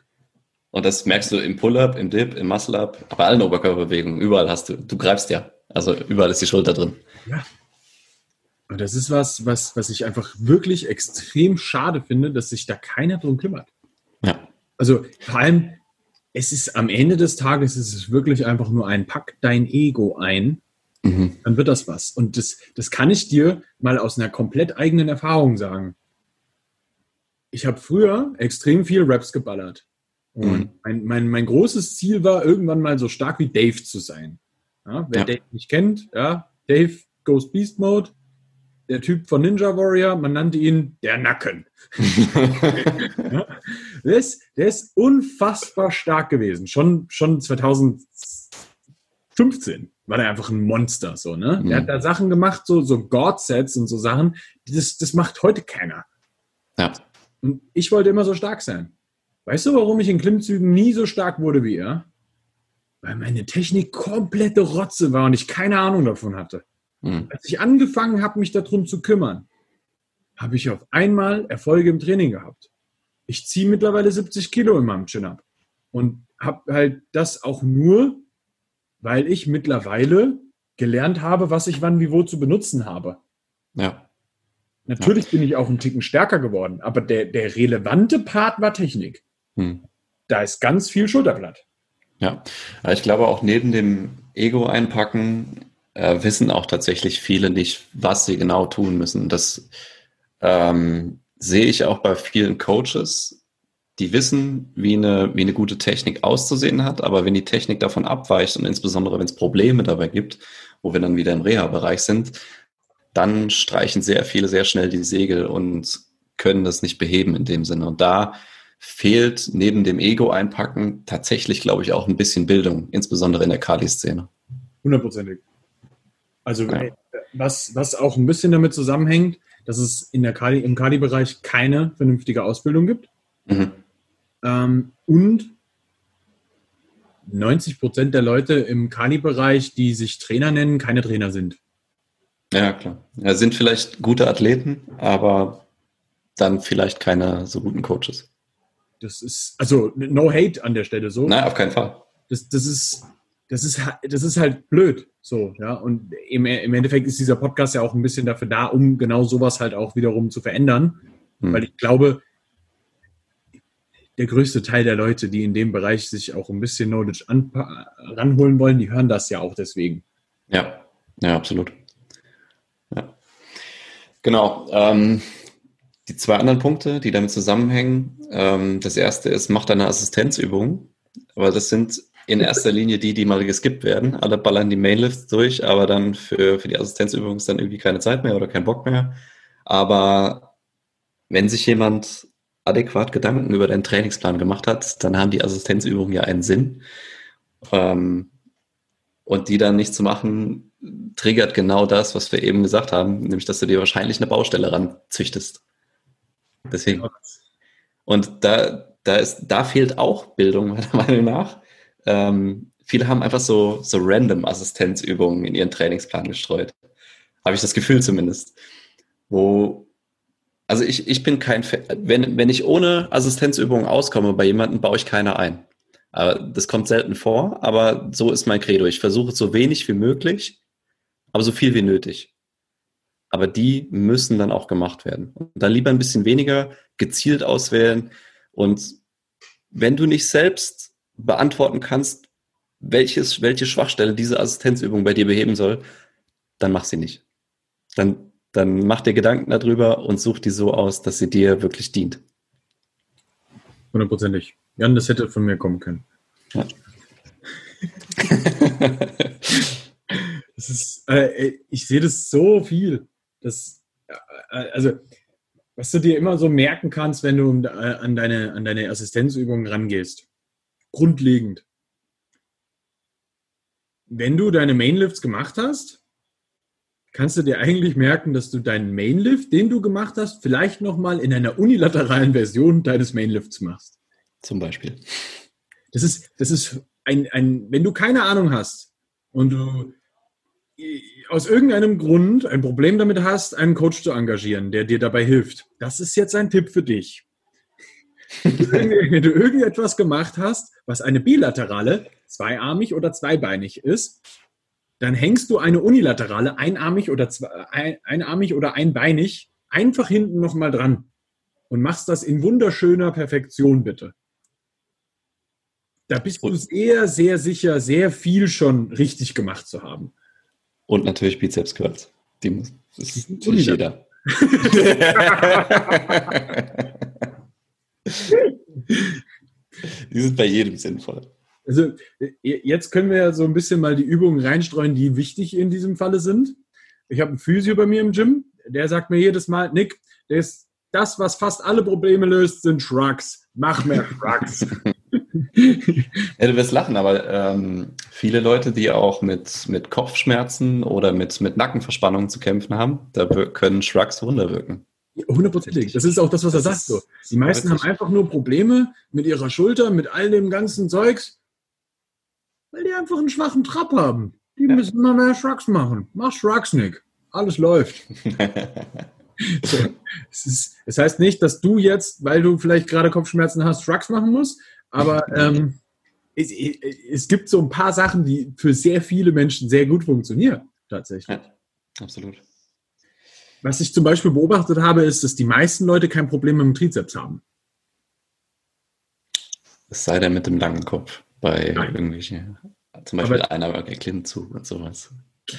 Speaker 2: Und das merkst du im Pull-Up, im Dip, im Muscle-Up, bei allen Oberkörperbewegungen. Überall hast du, du greifst ja. Also überall ist die Schulter drin.
Speaker 1: Ja, und das ist was, was, was ich einfach wirklich extrem schade finde, dass sich da keiner drum kümmert.
Speaker 2: Ja.
Speaker 1: Also vor allem, es ist am Ende des Tages ist es wirklich einfach nur ein Pack dein Ego ein, mhm. dann wird das was. Und das, das kann ich dir mal aus einer komplett eigenen Erfahrung sagen. Ich habe früher extrem viel Raps geballert. Und mhm. mein, mein, mein großes Ziel war, irgendwann mal so stark wie Dave zu sein. Ja, wer ja. Dave nicht kennt, ja, Dave Goes Beast Mode, der Typ von Ninja Warrior, man nannte ihn der Nacken. *laughs* der, ist, der ist unfassbar stark gewesen. Schon, schon 2015 war der einfach ein Monster. So, ne? Mhm. Der hat da Sachen gemacht, so, so God-Sets und so Sachen. Das, das macht heute keiner.
Speaker 2: Ja.
Speaker 1: Und ich wollte immer so stark sein. Weißt du, warum ich in Klimmzügen nie so stark wurde wie er? Weil meine Technik komplette Rotze war und ich keine Ahnung davon hatte. Mhm. Als ich angefangen habe, mich darum zu kümmern, habe ich auf einmal Erfolge im Training gehabt. Ich ziehe mittlerweile 70 Kilo in meinem Chin-Up und habe halt das auch nur, weil ich mittlerweile gelernt habe, was ich wann wie wo zu benutzen habe.
Speaker 2: Ja.
Speaker 1: Natürlich ja. bin ich auch einen Ticken stärker geworden, aber der, der relevante Part war Technik. Hm. Da ist ganz viel Schulterblatt.
Speaker 2: Ja, ich glaube auch neben dem Ego einpacken äh, wissen auch tatsächlich viele nicht, was sie genau tun müssen. Das ähm, sehe ich auch bei vielen Coaches, die wissen, wie eine, wie eine gute Technik auszusehen hat, aber wenn die Technik davon abweicht und insbesondere wenn es Probleme dabei gibt, wo wir dann wieder im Reha-Bereich sind, dann streichen sehr viele sehr schnell die Segel und können das nicht beheben in dem Sinne. Und da fehlt neben dem Ego einpacken tatsächlich, glaube ich, auch ein bisschen Bildung, insbesondere in der Kali-Szene.
Speaker 1: Hundertprozentig. Also ja. was, was auch ein bisschen damit zusammenhängt, dass es in der Kali, im Kali-Bereich keine vernünftige Ausbildung gibt. Mhm. Ähm, und 90 Prozent der Leute im Kali-Bereich, die sich Trainer nennen, keine Trainer sind.
Speaker 2: Ja, klar. Ja, sind vielleicht gute Athleten, aber dann vielleicht keine so guten Coaches.
Speaker 1: Das ist, also no hate an der Stelle so.
Speaker 2: Nein, auf keinen Fall.
Speaker 1: Das, das ist, das ist, das ist halt blöd. So, ja. Und im, im Endeffekt ist dieser Podcast ja auch ein bisschen dafür da, um genau sowas halt auch wiederum zu verändern. Hm. Weil ich glaube, der größte Teil der Leute, die in dem Bereich sich auch ein bisschen Knowledge ranholen wollen, die hören das ja auch deswegen.
Speaker 2: Ja, ja, absolut. Ja. Genau. Ähm, die zwei anderen Punkte, die damit zusammenhängen. Ähm, das erste ist, mach deine Assistenzübungen. Aber das sind in erster Linie die, die mal geskippt werden. Alle ballern die Mainlifts durch, aber dann für, für die Assistenzübung ist dann irgendwie keine Zeit mehr oder kein Bock mehr. Aber wenn sich jemand adäquat Gedanken über deinen Trainingsplan gemacht hat, dann haben die Assistenzübungen ja einen Sinn. Ähm, und die dann nicht zu machen, triggert genau das, was wir eben gesagt haben, nämlich, dass du dir wahrscheinlich eine Baustelle ranzüchtest. Deswegen. Und da, da, ist, da fehlt auch Bildung, *laughs* meiner Meinung nach ähm, viele haben einfach so, so random Assistenzübungen in ihren Trainingsplan gestreut. Habe ich das Gefühl zumindest. Wo, also ich, ich bin kein, wenn, wenn ich ohne Assistenzübungen auskomme bei jemandem, baue ich keine ein. Aber das kommt selten vor, aber so ist mein Credo. Ich versuche so wenig wie möglich, aber so viel wie nötig. Aber die müssen dann auch gemacht werden. Und dann lieber ein bisschen weniger gezielt auswählen. Und wenn du nicht selbst beantworten kannst, welches, welche Schwachstelle diese Assistenzübung bei dir beheben soll, dann mach sie nicht. Dann, dann mach dir Gedanken darüber und such die so aus, dass sie dir wirklich dient.
Speaker 1: Hundertprozentig. Jan, das hätte von mir kommen können. Ja. *laughs* das ist, äh, ich sehe das so viel. Das, äh, also, was du dir immer so merken kannst, wenn du äh, an deine, an deine Assistenzübungen rangehst. Grundlegend. Wenn du deine Mainlifts gemacht hast, kannst du dir eigentlich merken, dass du deinen Mainlift, den du gemacht hast, vielleicht nochmal in einer unilateralen Version deines Mainlifts machst.
Speaker 2: Zum Beispiel.
Speaker 1: Das ist, das ist ein, ein, wenn du keine Ahnung hast und du aus irgendeinem Grund ein Problem damit hast, einen Coach zu engagieren, der dir dabei hilft, das ist jetzt ein Tipp für dich. *laughs* Wenn du irgendetwas gemacht hast, was eine bilaterale, zweiarmig oder zweibeinig ist, dann hängst du eine unilaterale, einarmig oder zwei, ein, einarmig oder einbeinig einfach hinten nochmal dran und machst das in wunderschöner Perfektion bitte. Da bist du sehr, sehr sicher, sehr viel schon richtig gemacht zu haben.
Speaker 2: Und natürlich Bizeps Curls. Die muss, das ist natürlich jeder. *laughs* *laughs* *laughs* die sind bei jedem sinnvoll.
Speaker 1: Also jetzt können wir ja so ein bisschen mal die Übungen reinstreuen, die wichtig in diesem Falle sind. Ich habe einen Physio bei mir im Gym, der sagt mir jedes Mal, Nick, das, das was fast alle Probleme löst, sind Shrugs. Mach mehr Shrugs. *laughs* *laughs*
Speaker 2: ja, du wirst lachen, aber ähm, viele Leute, die auch mit, mit Kopfschmerzen oder mit, mit Nackenverspannungen zu kämpfen haben, da können Shrugs Wunder wirken.
Speaker 1: Hundertprozentig. Das ist auch das, was er sagt. So. Die meisten haben einfach nur Probleme mit ihrer Schulter, mit all dem ganzen Zeugs, weil die einfach einen schwachen Trab haben. Die ja. müssen mal mehr Shrugs machen. Mach Shrugs, Nick. Alles läuft. *laughs* so. es, ist, es heißt nicht, dass du jetzt, weil du vielleicht gerade Kopfschmerzen hast, Shrugs machen musst, aber *laughs* ähm, es, es, gibt so ein paar Sachen, die für sehr viele Menschen sehr gut funktionieren, tatsächlich. Ja,
Speaker 2: absolut.
Speaker 1: Was ich zum Beispiel beobachtet habe, ist, dass die meisten Leute kein Problem mit dem Trizeps haben.
Speaker 2: Es sei denn mit dem langen Kopf bei Nein. irgendwelchen, zum Beispiel aber, einer Klimmzug und sowas.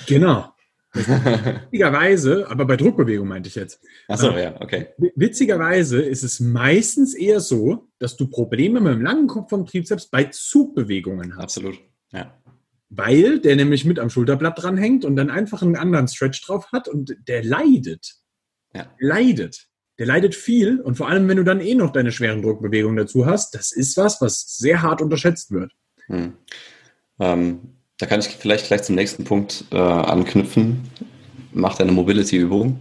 Speaker 1: Genau. *laughs* Witzigerweise, aber bei Druckbewegung meinte ich jetzt.
Speaker 2: Achso, äh, ja, okay.
Speaker 1: Witzigerweise ist es meistens eher so, dass du Probleme mit dem langen Kopf vom Trizeps bei Zugbewegungen hast.
Speaker 2: Absolut, ja.
Speaker 1: Weil der nämlich mit am Schulterblatt dranhängt und dann einfach einen anderen Stretch drauf hat und der leidet. Ja. Leidet. Der leidet viel und vor allem, wenn du dann eh noch deine schweren Druckbewegungen dazu hast, das ist was, was sehr hart unterschätzt wird. Hm.
Speaker 2: Ähm, da kann ich vielleicht gleich zum nächsten Punkt äh, anknüpfen. Mach deine Mobility-Übung.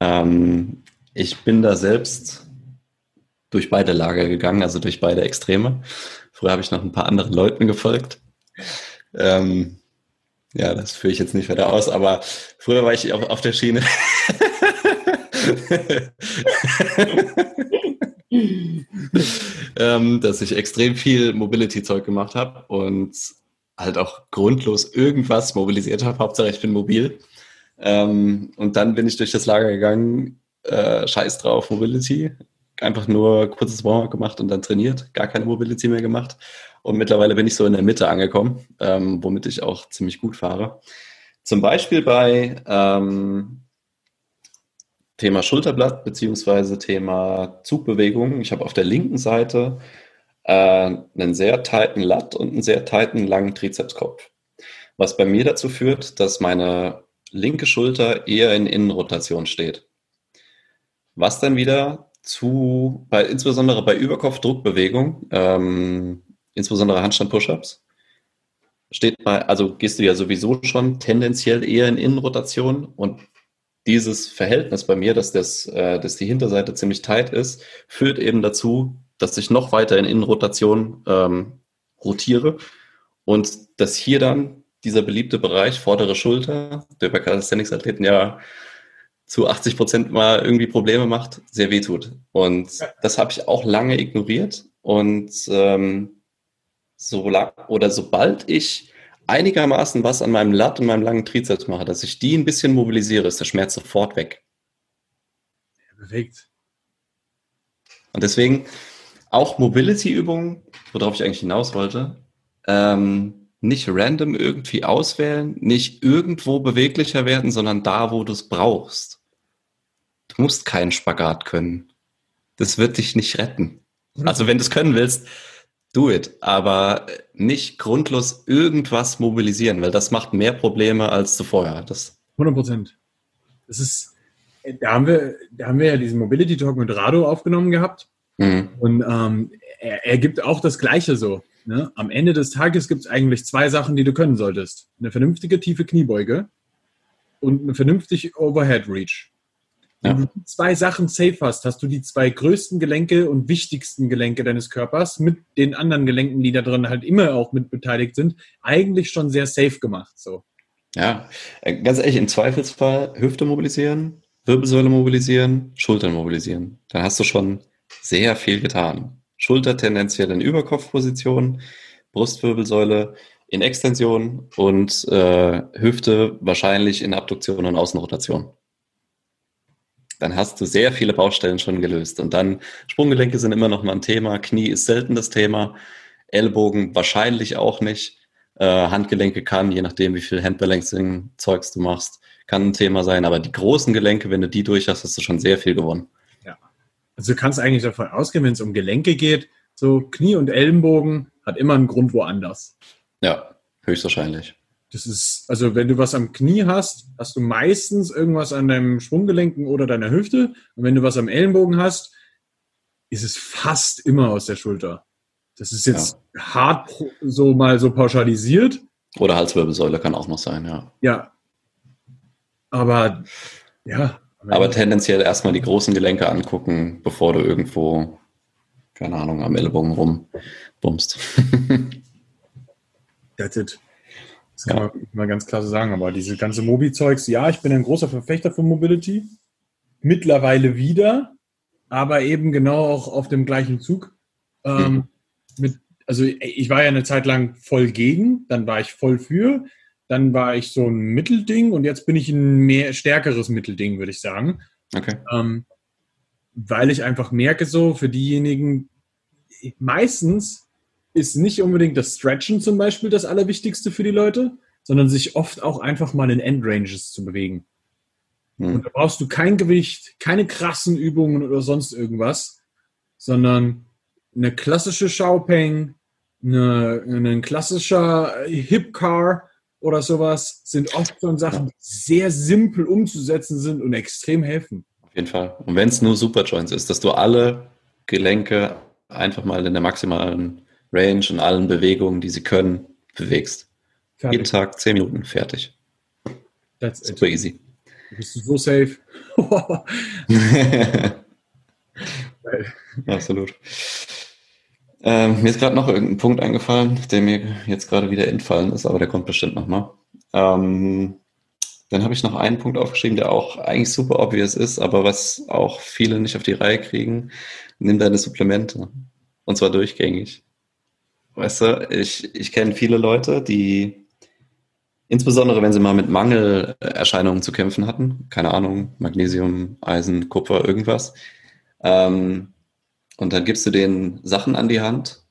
Speaker 2: Ähm, ich bin da selbst durch beide Lager gegangen, also durch beide Extreme. Früher habe ich noch ein paar anderen Leuten gefolgt. Ähm, ja, das führe ich jetzt nicht weiter aus, aber früher war ich auf, auf der Schiene. *laughs* ähm, dass ich extrem viel Mobility-Zeug gemacht habe und halt auch grundlos irgendwas mobilisiert habe. Hauptsache ich bin mobil. Ähm, und dann bin ich durch das Lager gegangen, äh, scheiß drauf, Mobility. Einfach nur kurzes Warm-up gemacht und dann trainiert, gar keine Mobility mehr gemacht. Und mittlerweile bin ich so in der Mitte angekommen, ähm, womit ich auch ziemlich gut fahre. Zum Beispiel bei ähm, Thema Schulterblatt beziehungsweise Thema Zugbewegung. Ich habe auf der linken Seite äh, einen sehr tighten Lat und einen sehr tighten langen Trizepskopf. Was bei mir dazu führt, dass meine linke Schulter eher in Innenrotation steht. Was dann wieder zu, bei, insbesondere bei Überkopfdruckbewegung, ähm, insbesondere Handstand-Push-Ups, steht bei, also gehst du ja sowieso schon tendenziell eher in Innenrotation und dieses Verhältnis bei mir, dass, das, äh, dass die Hinterseite ziemlich tight ist, führt eben dazu, dass ich noch weiter in Innenrotation ähm, rotiere Und dass hier dann dieser beliebte Bereich, vordere Schulter, der bei Calisthenics-Athleten ja zu 80 Prozent mal irgendwie Probleme macht, sehr wehtut. Und das habe ich auch lange ignoriert. Und ähm, so oder sobald ich einigermaßen was an meinem Lat und meinem langen Trizeps mache, dass ich die ein bisschen mobilisiere, ist der Schmerz sofort weg.
Speaker 1: Perfekt.
Speaker 2: Und deswegen auch Mobility-Übungen, worauf ich eigentlich hinaus wollte, ähm, nicht random irgendwie auswählen, nicht irgendwo beweglicher werden, sondern da, wo du es brauchst. Du musst keinen Spagat können. Das wird dich nicht retten. Also wenn du es können willst, do it. Aber nicht grundlos irgendwas mobilisieren, weil das macht mehr Probleme als zuvor. Das
Speaker 1: 100 Prozent. Das ist, da haben wir, da haben wir ja diesen Mobility Talk mit Rado aufgenommen gehabt. Mhm. Und ähm, er, er gibt auch das Gleiche so. Ne? Am Ende des Tages gibt es eigentlich zwei Sachen, die du können solltest. Eine vernünftige tiefe Kniebeuge und eine vernünftige Overhead Reach. Ja. Wenn du die zwei Sachen safe hast, hast du die zwei größten Gelenke und wichtigsten Gelenke deines Körpers mit den anderen Gelenken, die da drin halt immer auch mit beteiligt sind, eigentlich schon sehr safe gemacht. So.
Speaker 2: Ja, äh, ganz ehrlich, im Zweifelsfall Hüfte mobilisieren, Wirbelsäule mobilisieren, Schultern mobilisieren. Dann hast du schon sehr viel getan. Schulter tendenziell in Überkopfposition, Brustwirbelsäule in Extension und äh, Hüfte wahrscheinlich in Abduktion und Außenrotation. Dann hast du sehr viele Baustellen schon gelöst. Und dann Sprunggelenke sind immer noch mal ein Thema, Knie ist selten das Thema, Ellbogen wahrscheinlich auch nicht. Äh, Handgelenke kann, je nachdem, wie viel Handbalancing-Zeugs du machst, kann ein Thema sein. Aber die großen Gelenke, wenn du die durch hast, hast du schon sehr viel gewonnen.
Speaker 1: Also du kannst eigentlich davon ausgehen, wenn es um Gelenke geht, so Knie und Ellenbogen hat immer einen Grund woanders.
Speaker 2: Ja, höchstwahrscheinlich.
Speaker 1: Das ist, also wenn du was am Knie hast, hast du meistens irgendwas an deinem Schwunggelenken oder deiner Hüfte. Und wenn du was am Ellenbogen hast, ist es fast immer aus der Schulter. Das ist jetzt ja. hart so mal so pauschalisiert.
Speaker 2: Oder Halswirbelsäule kann auch noch sein, ja.
Speaker 1: Ja. Aber ja,
Speaker 2: aber tendenziell erstmal die großen Gelenke angucken, bevor du irgendwo, keine Ahnung, am Ellbogen rumbummst. *laughs*
Speaker 1: That's it. Das kann ja. man mal ganz klar so sagen. Aber diese ganze Mobi-Zeugs, ja, ich bin ein großer Verfechter von Mobility. Mittlerweile wieder, aber eben genau auch auf dem gleichen Zug. Ähm, mhm. mit, also ich war ja eine Zeit lang voll gegen, dann war ich voll für. Dann war ich so ein Mittelding und jetzt bin ich ein mehr stärkeres Mittelding, würde ich sagen.
Speaker 2: Okay.
Speaker 1: Ähm, weil ich einfach merke, so für diejenigen, meistens ist nicht unbedingt das Stretchen zum Beispiel das Allerwichtigste für die Leute, sondern sich oft auch einfach mal in Endranges zu bewegen. Hm. Und da brauchst du kein Gewicht, keine krassen Übungen oder sonst irgendwas, sondern eine klassische Schaupeng, eine, ein klassischer Hip Car oder sowas sind oft schon Sachen, die sehr simpel umzusetzen sind und extrem helfen.
Speaker 2: Auf jeden Fall. Und wenn es nur Superjoints ist, dass du alle Gelenke einfach mal in der maximalen Range und allen Bewegungen, die sie können, bewegst. Fertig. Jeden Tag zehn Minuten, fertig.
Speaker 1: That's Super it. easy. Du bist so safe. *laughs*
Speaker 2: Absolut. Ähm, mir ist gerade noch irgendein Punkt eingefallen, der mir jetzt gerade wieder entfallen ist, aber der kommt bestimmt nochmal. Ähm, dann habe ich noch einen Punkt aufgeschrieben, der auch eigentlich super obvious ist, aber was auch viele nicht auf die Reihe kriegen. Nimm deine Supplemente. Und zwar durchgängig. Weißt du, ich, ich kenne viele Leute, die insbesondere wenn sie mal mit Mangelerscheinungen zu kämpfen hatten, keine Ahnung, Magnesium, Eisen, Kupfer, irgendwas, ähm, und dann gibst du denen Sachen an die Hand,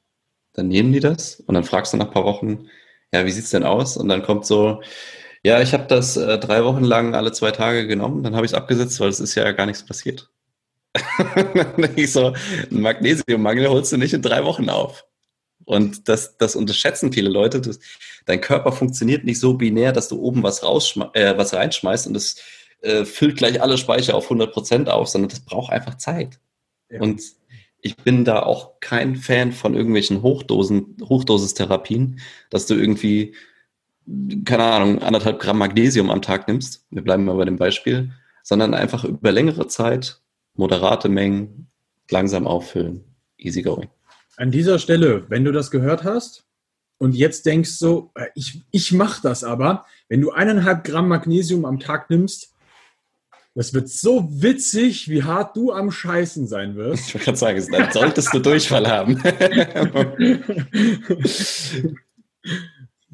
Speaker 2: dann nehmen die das und dann fragst du nach ein paar Wochen, ja, wie sieht's denn aus? Und dann kommt so, ja, ich habe das äh, drei Wochen lang alle zwei Tage genommen, dann habe ich es abgesetzt, weil es ist ja gar nichts passiert. *laughs* ich so, einen Magnesiummangel holst du nicht in drei Wochen auf. Und das, das unterschätzen viele Leute. Das, dein Körper funktioniert nicht so binär, dass du oben was, äh, was reinschmeißt und es äh, füllt gleich alle Speicher auf 100 Prozent auf, sondern das braucht einfach Zeit. Ja. Und ich bin da auch kein Fan von irgendwelchen Hochdosen, Hochdosistherapien, dass du irgendwie, keine Ahnung, anderthalb Gramm Magnesium am Tag nimmst. Wir bleiben mal bei dem Beispiel, sondern einfach über längere Zeit moderate Mengen langsam auffüllen. Easy going.
Speaker 1: An dieser Stelle, wenn du das gehört hast, und jetzt denkst du, äh, ich, ich mache das aber, wenn du eineinhalb Gramm Magnesium am Tag nimmst, das wird so witzig, wie hart du am Scheißen sein wirst.
Speaker 2: Ich wollte gerade sagen, dann solltest du Durchfall haben. *laughs*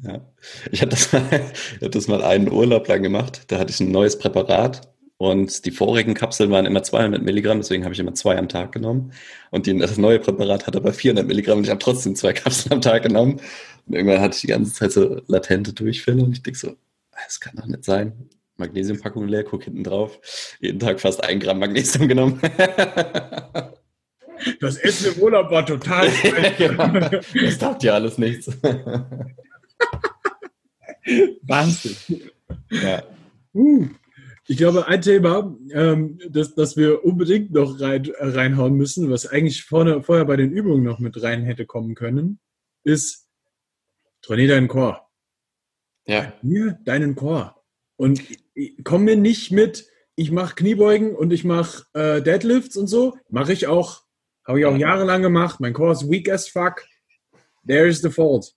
Speaker 2: ja. Ich habe das, mal, das mal einen Urlaub lang gemacht. Da hatte ich ein neues Präparat und die vorigen Kapseln waren immer 200 Milligramm, deswegen habe ich immer zwei am Tag genommen. Und die, das neue Präparat hat aber 400 Milligramm und ich habe trotzdem zwei *laughs* Kapseln am Tag genommen. Und irgendwann hatte ich die ganze Zeit so latente Durchfälle und ich denke so, das kann doch nicht sein. Magnesiumpackung leer, guck hinten drauf. Jeden Tag fast ein Gramm Magnesium genommen. *laughs*
Speaker 1: Das Essen im Urlaub war total *laughs*
Speaker 2: ja, Das tat ja alles nichts.
Speaker 1: Wahnsinn. Ja. Uh. Ich glaube, ein Thema, ähm, das, das wir unbedingt noch rein, reinhauen müssen, was eigentlich vorne, vorher bei den Übungen noch mit rein hätte kommen können, ist trainier deinen Chor. Ja. Trainier deinen Chor. Und komm mir nicht mit, ich mache Kniebeugen und ich mache äh, Deadlifts und so. Mache ich auch. Habe ich auch jahrelang gemacht. Mein Chor ist weak as fuck. There is the fault.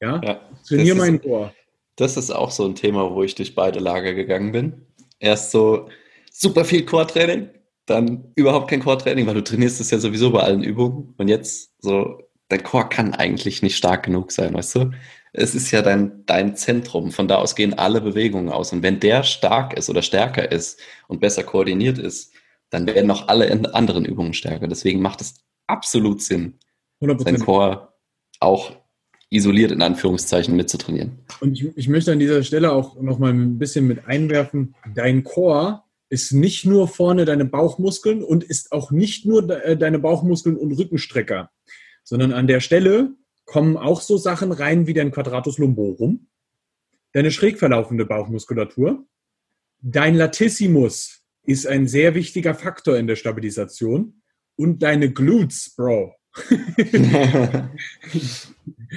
Speaker 1: Ja? ja Trainier meinen Chor.
Speaker 2: Das ist auch so ein Thema, wo ich durch beide Lager gegangen bin erst so super viel Core-Training, dann überhaupt kein Core-Training, weil du trainierst es ja sowieso bei allen Übungen. Und jetzt so, dein Core kann eigentlich nicht stark genug sein, weißt du? Es ist ja dein, dein Zentrum. Von da aus gehen alle Bewegungen aus. Und wenn der stark ist oder stärker ist und besser koordiniert ist, dann werden auch alle anderen Übungen stärker. Deswegen macht es absolut Sinn, 100%. sein Core auch isoliert in Anführungszeichen mitzutrainieren.
Speaker 1: Und ich, ich möchte an dieser Stelle auch noch mal ein bisschen mit einwerfen, dein Core ist nicht nur vorne deine Bauchmuskeln und ist auch nicht nur äh, deine Bauchmuskeln und Rückenstrecker, sondern an der Stelle kommen auch so Sachen rein wie dein Quadratus lumborum, deine schräg verlaufende Bauchmuskulatur, dein Latissimus ist ein sehr wichtiger Faktor in der Stabilisation und deine Glutes, Bro. *laughs*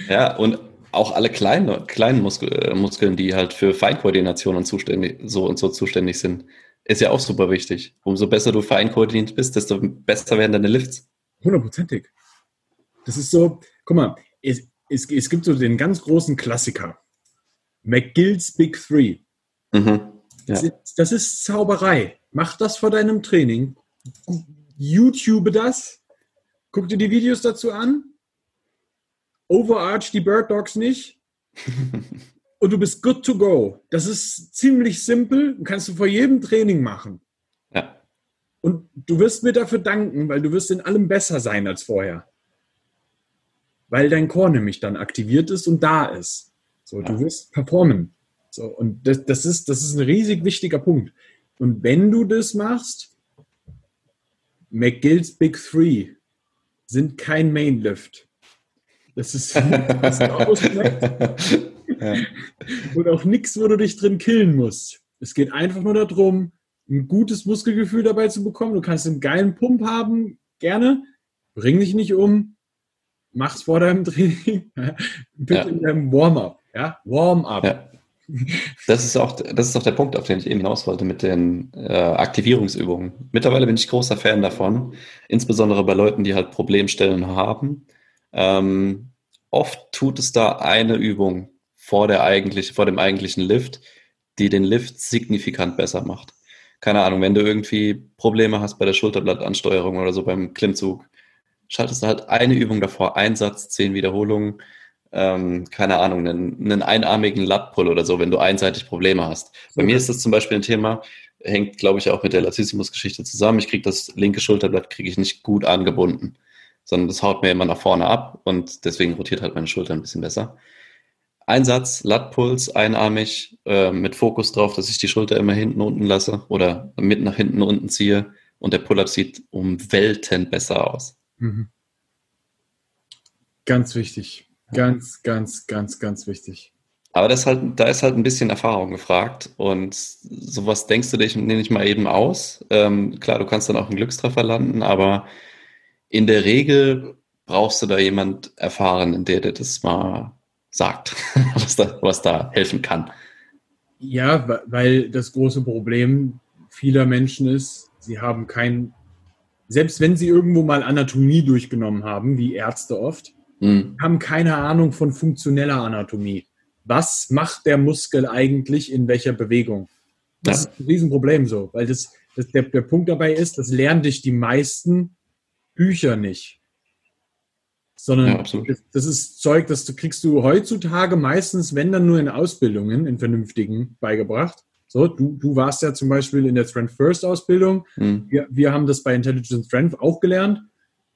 Speaker 2: ja, und auch alle kleinen, kleinen Muskel, äh, Muskeln, die halt für Feinkoordination und zuständig, so und so zuständig sind, ist ja auch super wichtig. Umso besser du fein koordiniert bist, desto besser werden deine Lifts.
Speaker 1: Hundertprozentig. Das ist so, guck mal, es, es, es gibt so den ganz großen Klassiker. McGill's Big Three. Mhm, ja. das, ist, das ist Zauberei. Mach das vor deinem Training. YouTube das Guck dir die Videos dazu an. Overarch die Bird Dogs nicht. *laughs* und du bist good to go. Das ist ziemlich simpel. Kannst du vor jedem Training machen. Ja. Und du wirst mir dafür danken, weil du wirst in allem besser sein als vorher. Weil dein Core nämlich dann aktiviert ist und da ist. So, ja. du wirst performen. So, und das, das, ist, das ist ein riesig wichtiger Punkt. Und wenn du das machst, McGill's Big Three, sind kein Mainlift. Das ist, *laughs* das ist ja. Und auch nichts, wo du dich drin killen musst. Es geht einfach nur darum, ein gutes Muskelgefühl dabei zu bekommen. Du kannst einen geilen Pump haben, gerne. Bring dich nicht um. Mach's vor deinem Training. *laughs* Bitte ja. in deinem Warm-up. Ja? Warm-up. Ja.
Speaker 2: Das ist auch, das ist auch der Punkt, auf den ich eben hinaus wollte mit den äh, Aktivierungsübungen. Mittlerweile bin ich großer Fan davon, insbesondere bei Leuten, die halt Problemstellen haben. Ähm, oft tut es da eine Übung vor, der eigentlich, vor dem eigentlichen Lift, die den Lift signifikant besser macht. Keine Ahnung, wenn du irgendwie Probleme hast bei der Schulterblattansteuerung oder so beim Klimmzug, schaltest du halt eine Übung davor, Einsatz, zehn Wiederholungen ähm, keine Ahnung, einen, einen einarmigen Lat-Pull oder so, wenn du einseitig Probleme hast. Bei okay. mir ist das zum Beispiel ein Thema, hängt, glaube ich, auch mit der Latissimus-Geschichte zusammen. Ich kriege das linke Schulterblatt kriege ich nicht gut angebunden, sondern das haut mir immer nach vorne ab und deswegen rotiert halt meine Schulter ein bisschen besser. Einsatz, Lat-Pulls, einarmig, äh, mit Fokus drauf, dass ich die Schulter immer hinten unten lasse oder mit nach hinten unten ziehe und der Pull-Up sieht um Welten besser aus. Mhm.
Speaker 1: Ganz wichtig. Ganz, ganz, ganz, ganz wichtig.
Speaker 2: Aber das halt, da ist halt ein bisschen Erfahrung gefragt und sowas denkst du dich, nehme ich mal eben aus. Ähm, klar, du kannst dann auch einen Glückstreffer landen, aber in der Regel brauchst du da jemand erfahren, der dir das mal sagt, *laughs* was da, was da helfen kann.
Speaker 1: Ja, weil das große Problem vieler Menschen ist, sie haben kein, selbst wenn sie irgendwo mal Anatomie durchgenommen haben, wie Ärzte oft, mhm. haben keine Ahnung von funktioneller Anatomie. Was macht der Muskel eigentlich in welcher Bewegung? Das ja. ist ein Riesenproblem so, weil das, das der, der Punkt dabei ist, das lernen dich die meisten Bücher nicht. Sondern ja, das, ist Zeug, das kriegst du heutzutage meistens, wenn dann nur in Ausbildungen, in vernünftigen, beigebracht. So, du, du warst ja zum Beispiel in der Strength First Ausbildung. Mhm. Wir, wir haben das bei Intelligent Strength auch gelernt.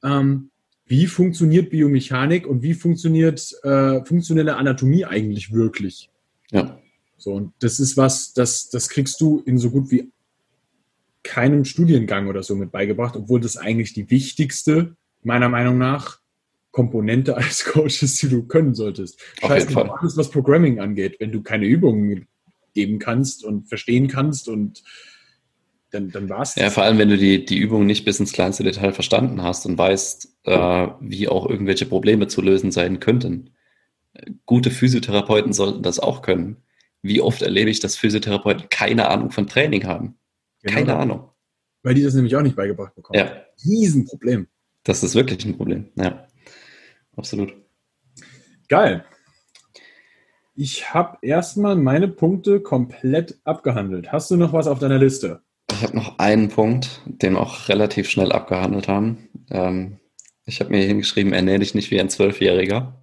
Speaker 1: Ähm, wie funktioniert Biomechanik und wie funktioniert äh, funktionelle Anatomie eigentlich wirklich? Ja. So, und das ist was, das, das kriegst du in so gut wie keinem Studiengang oder so mit beigebracht, obwohl das eigentlich die wichtigste, meiner Meinung nach, Komponente als Coach ist, die du können solltest. Auf jeden Fall. Alles, was Programming angeht, wenn du keine Übungen geben kannst und verstehen kannst und dann, dann war es.
Speaker 2: Ja, vor allem, wenn du die, die Übung nicht bis ins kleinste Detail verstanden hast und weißt, äh, wie auch irgendwelche Probleme zu lösen sein könnten. Gute Physiotherapeuten sollten das auch können. Wie oft erlebe ich, dass Physiotherapeuten keine Ahnung von Training haben? Genau. Keine Ahnung.
Speaker 1: Weil die das nämlich auch nicht beigebracht bekommen.
Speaker 2: Ja.
Speaker 1: Riesenproblem.
Speaker 2: Das ist wirklich ein Problem. Ja. Absolut.
Speaker 1: Geil. Ich habe erstmal meine Punkte komplett abgehandelt. Hast du noch was auf deiner Liste?
Speaker 2: Ich habe noch einen Punkt, den wir auch relativ schnell abgehandelt haben. Ähm, ich habe mir hingeschrieben, ernähre dich nicht wie ein Zwölfjähriger.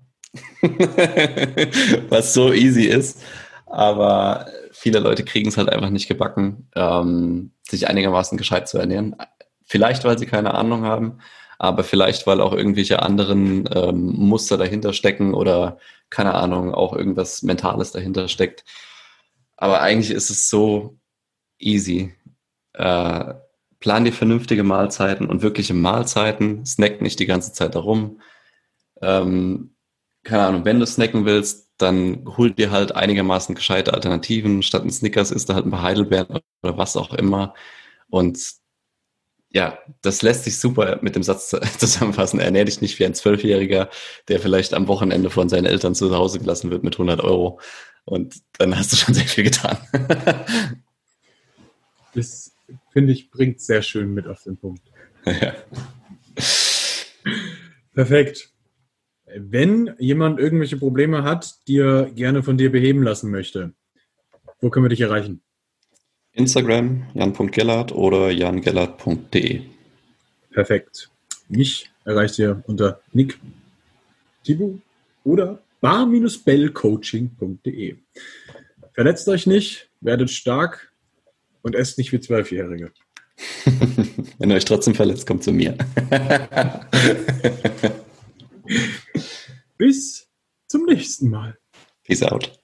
Speaker 2: *laughs* was so easy ist. Aber viele Leute kriegen es halt einfach nicht gebacken, ähm, sich einigermaßen gescheit zu ernähren. Vielleicht, weil sie keine Ahnung haben, aber vielleicht, weil auch irgendwelche anderen ähm, Muster dahinter stecken oder keine Ahnung, auch irgendwas Mentales dahinter steckt. Aber eigentlich ist es so easy. Äh, plan dir vernünftige Mahlzeiten und wirkliche Mahlzeiten. Snack nicht die ganze Zeit darum. Ähm, keine Ahnung, wenn du snacken willst, dann hol dir halt einigermaßen gescheite Alternativen. Statt ein Snickers isst du halt ein paar Heidelbeeren oder was auch immer. Und ja, das lässt sich super mit dem Satz *laughs* zusammenfassen. Ernähr dich nicht wie ein Zwölfjähriger, der vielleicht am Wochenende von seinen Eltern zu Hause gelassen wird mit 100 Euro. Und dann hast du schon sehr viel getan. *laughs*
Speaker 1: das, finde ich, bringt sehr schön mit auf den Punkt. Ja. *laughs* Perfekt. Wenn jemand irgendwelche Probleme hat, die er gerne von dir beheben lassen möchte, wo können wir dich erreichen?
Speaker 2: Instagram jan.gellert oder jangellert.de.
Speaker 1: Perfekt. Mich erreicht ihr unter Nick Tibu oder bar-bellcoaching.de. Verletzt euch nicht, werdet stark und esst nicht wie Zwölfjährige. *laughs*
Speaker 2: Wenn ihr euch trotzdem verletzt, kommt zu mir. *laughs*
Speaker 1: Bis zum nächsten Mal.
Speaker 2: Peace out.